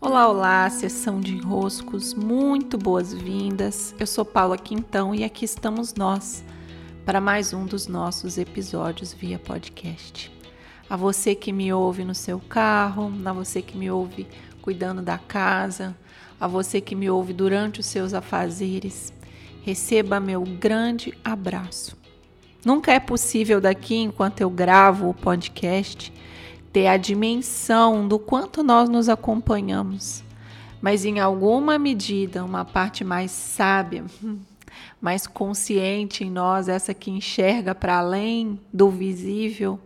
Olá, olá, sessão de enroscos, muito boas-vindas. Eu sou Paula Quintão e aqui estamos nós para mais um dos nossos episódios via podcast. A você que me ouve no seu carro, a você que me ouve cuidando da casa, a você que me ouve durante os seus afazeres, receba meu grande abraço. Nunca é possível daqui, enquanto eu gravo o podcast, ter a dimensão do quanto nós nos acompanhamos, mas em alguma medida, uma parte mais sábia, mais consciente em nós, essa que enxerga para além do visível,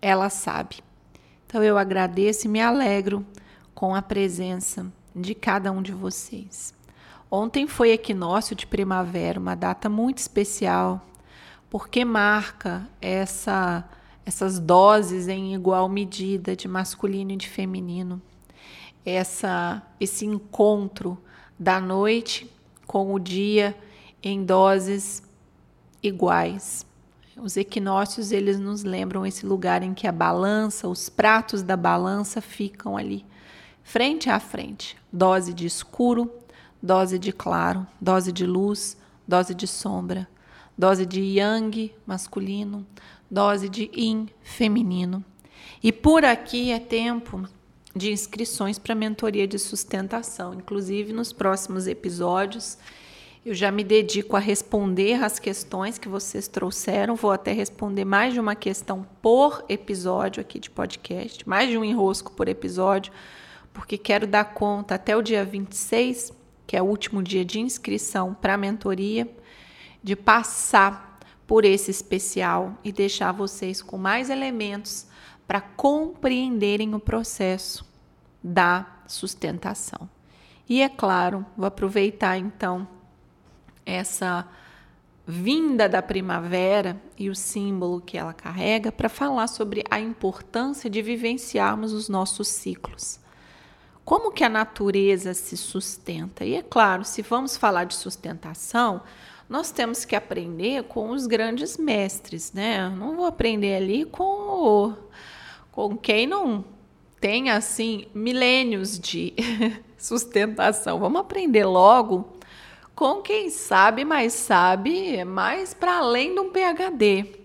ela sabe. Então eu agradeço e me alegro com a presença de cada um de vocês. Ontem foi equinócio de primavera, uma data muito especial, porque marca essa essas doses em igual medida de masculino e de feminino. Essa esse encontro da noite com o dia em doses iguais. Os equinócios eles nos lembram esse lugar em que a balança, os pratos da balança ficam ali frente a frente. Dose de escuro, dose de claro, dose de luz, dose de sombra, dose de yang masculino, dose de yin feminino. E por aqui é tempo de inscrições para mentoria de sustentação. Inclusive, nos próximos episódios, eu já me dedico a responder as questões que vocês trouxeram. Vou até responder mais de uma questão por episódio aqui de podcast, mais de um enrosco por episódio, porque quero dar conta até o dia 26, que é o último dia de inscrição para a mentoria, de passar por esse especial e deixar vocês com mais elementos para compreenderem o processo da sustentação. E é claro, vou aproveitar então essa vinda da primavera e o símbolo que ela carrega para falar sobre a importância de vivenciarmos os nossos ciclos. Como que a natureza se sustenta? E é claro, se vamos falar de sustentação, nós temos que aprender com os grandes mestres, né? Não vou aprender ali com o, com quem não tem assim milênios de sustentação. Vamos aprender logo com quem sabe, mas sabe mais para além de um PhD.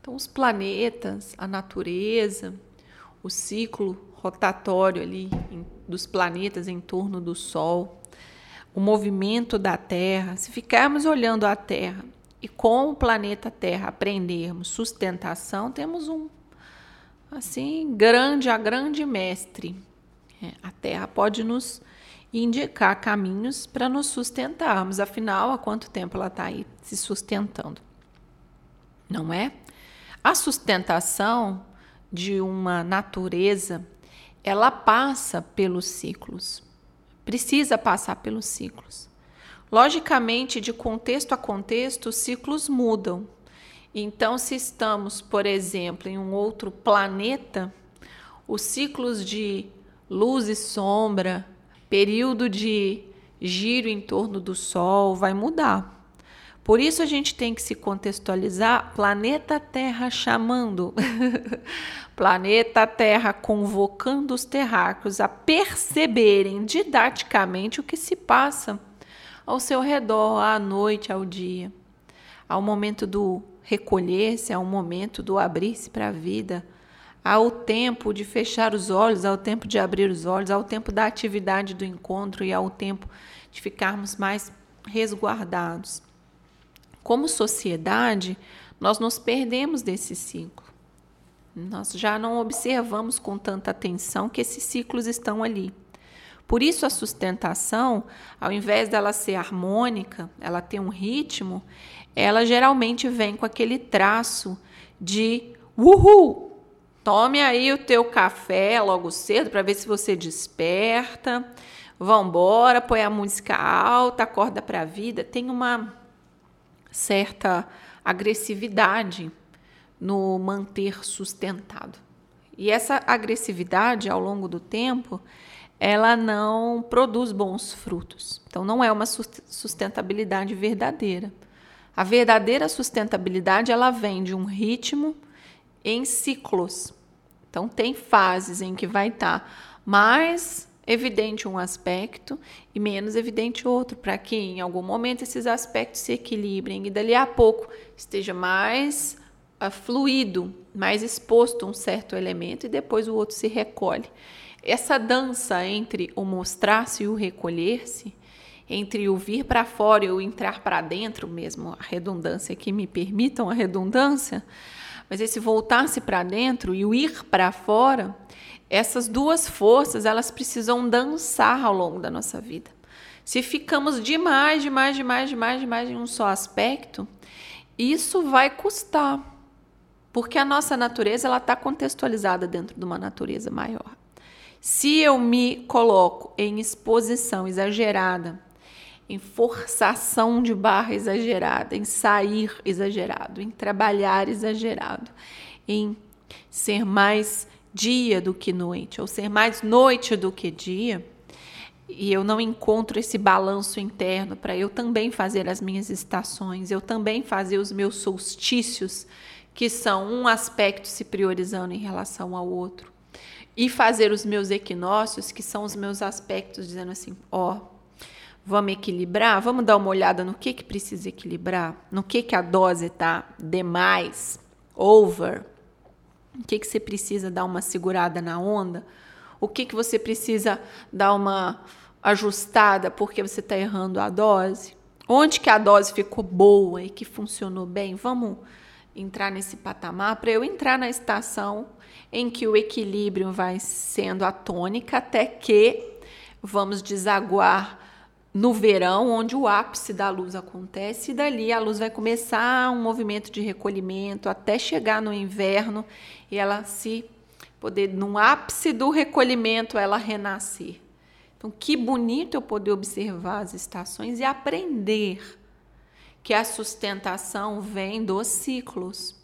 Então, os planetas, a natureza, o ciclo rotatório ali dos planetas em torno do Sol, o movimento da Terra, se ficarmos olhando a Terra e com o planeta Terra aprendermos sustentação, temos um assim grande, a grande mestre. É, a Terra pode nos indicar caminhos para nos sustentarmos. Afinal, há quanto tempo ela está aí se sustentando? Não é? A sustentação de uma natureza, ela passa pelos ciclos precisa passar pelos ciclos. Logicamente, de contexto a contexto, os ciclos mudam. Então, se estamos, por exemplo, em um outro planeta, os ciclos de luz e sombra, período de giro em torno do Sol vai mudar. Por isso a gente tem que se contextualizar planeta Terra chamando. planeta Terra convocando os terráqueos a perceberem didaticamente o que se passa ao seu redor, à noite, ao dia. Ao momento do recolher-se, ao momento do abrir-se para a vida, ao tempo de fechar os olhos, ao tempo de abrir os olhos, ao tempo da atividade do encontro e ao tempo de ficarmos mais resguardados. Como sociedade, nós nos perdemos desse ciclo. Nós já não observamos com tanta atenção que esses ciclos estão ali. Por isso, a sustentação, ao invés dela ser harmônica, ela ter um ritmo, ela geralmente vem com aquele traço de uhul! Tome aí o teu café logo cedo para ver se você desperta. Vambora, põe a música alta, acorda para a vida. Tem uma certa agressividade no manter sustentado. E essa agressividade, ao longo do tempo, ela não produz bons frutos. Então, não é uma sustentabilidade verdadeira. A verdadeira sustentabilidade ela vem de um ritmo em ciclos. Então, tem fases em que vai estar mais evidente um aspecto e menos evidente outro, para que em algum momento esses aspectos se equilibrem e dali a pouco esteja mais uh, fluido, mais exposto um certo elemento e depois o outro se recolhe. Essa dança entre o mostrar-se e o recolher-se, entre o vir para fora e o entrar para dentro mesmo, a redundância que me permitam a redundância, mas esse voltar-se para dentro e o ir para fora, essas duas forças, elas precisam dançar ao longo da nossa vida. Se ficamos demais, demais, demais, demais, demais em um só aspecto, isso vai custar, porque a nossa natureza ela está contextualizada dentro de uma natureza maior. Se eu me coloco em exposição exagerada, em forçação de barra exagerada, em sair exagerado, em trabalhar exagerado, em ser mais dia do que noite, ou ser mais noite do que dia, e eu não encontro esse balanço interno para eu também fazer as minhas estações, eu também fazer os meus solstícios, que são um aspecto se priorizando em relação ao outro, e fazer os meus equinócios, que são os meus aspectos dizendo assim, ó, oh, vamos equilibrar, vamos dar uma olhada no que que precisa equilibrar, no que que a dose está demais, over, o que, que você precisa dar uma segurada na onda? O que, que você precisa dar uma ajustada porque você está errando a dose? Onde que a dose ficou boa e que funcionou bem? Vamos entrar nesse patamar para eu entrar na estação em que o equilíbrio vai sendo a tônica até que vamos desaguar no verão, onde o ápice da luz acontece, e dali a luz vai começar um movimento de recolhimento até chegar no inverno e ela se poder, no ápice do recolhimento, ela renascer. Então, que bonito eu poder observar as estações e aprender que a sustentação vem dos ciclos.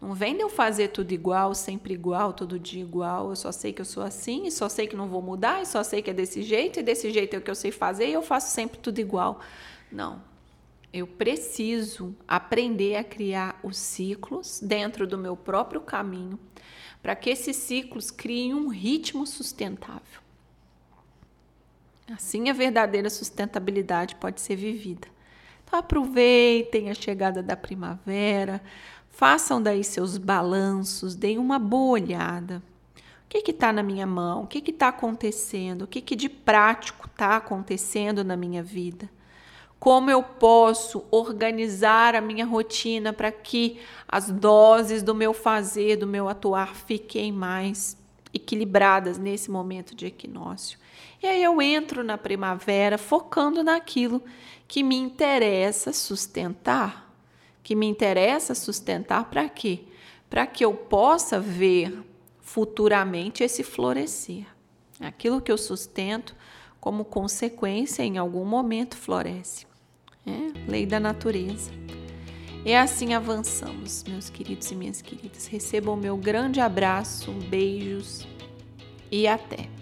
Não vem de eu fazer tudo igual, sempre igual, todo dia igual. Eu só sei que eu sou assim, e só sei que não vou mudar, e só sei que é desse jeito, e desse jeito é o que eu sei fazer, e eu faço sempre tudo igual. Não. Eu preciso aprender a criar os ciclos dentro do meu próprio caminho, para que esses ciclos criem um ritmo sustentável. Assim a verdadeira sustentabilidade pode ser vivida. Então aproveitem a chegada da primavera, façam daí seus balanços, deem uma boa olhada. O que está na minha mão? O que está acontecendo? O que, que de prático está acontecendo na minha vida? Como eu posso organizar a minha rotina para que as doses do meu fazer, do meu atuar fiquem mais equilibradas nesse momento de equinócio? E aí eu entro na primavera focando naquilo que me interessa sustentar. Que me interessa sustentar para quê? Para que eu possa ver futuramente esse florescer. Aquilo que eu sustento, como consequência, em algum momento floresce. É, lei da natureza. E assim avançamos, meus queridos e minhas queridas. Recebam meu grande abraço, beijos e até.